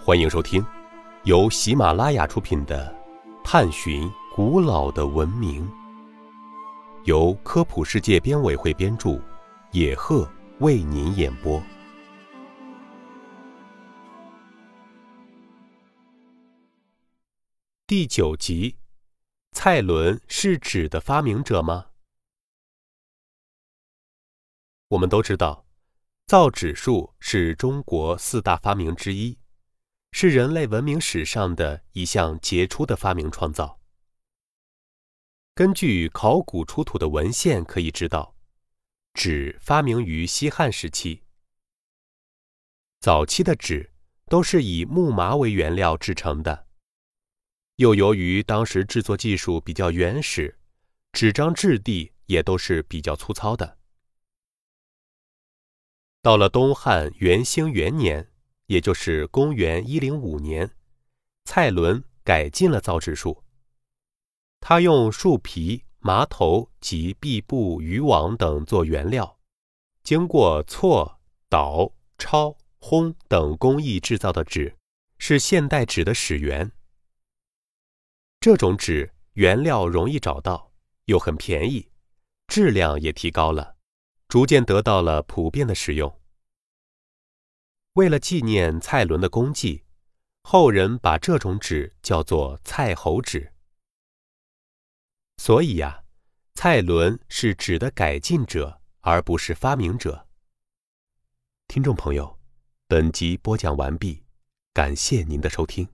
欢迎收听由喜马拉雅出品的《探寻古老的文明》，由科普世界编委会编著，野鹤为您演播。第九集：蔡伦是纸的发明者吗？我们都知道。造纸术是中国四大发明之一，是人类文明史上的一项杰出的发明创造。根据考古出土的文献可以知道，纸发明于西汉时期。早期的纸都是以木麻为原料制成的，又由于当时制作技术比较原始，纸张质地也都是比较粗糙的。到了东汉元兴元年，也就是公元一零五年，蔡伦改进了造纸术。他用树皮、麻头及壁布、渔网等做原料，经过错、捣、抄、烘等工艺制造的纸，是现代纸的始源。这种纸原料容易找到，又很便宜，质量也提高了，逐渐得到了普遍的使用。为了纪念蔡伦的功绩，后人把这种纸叫做蔡侯纸。所以呀，蔡伦是纸的改进者，而不是发明者。听众朋友，本集播讲完毕，感谢您的收听。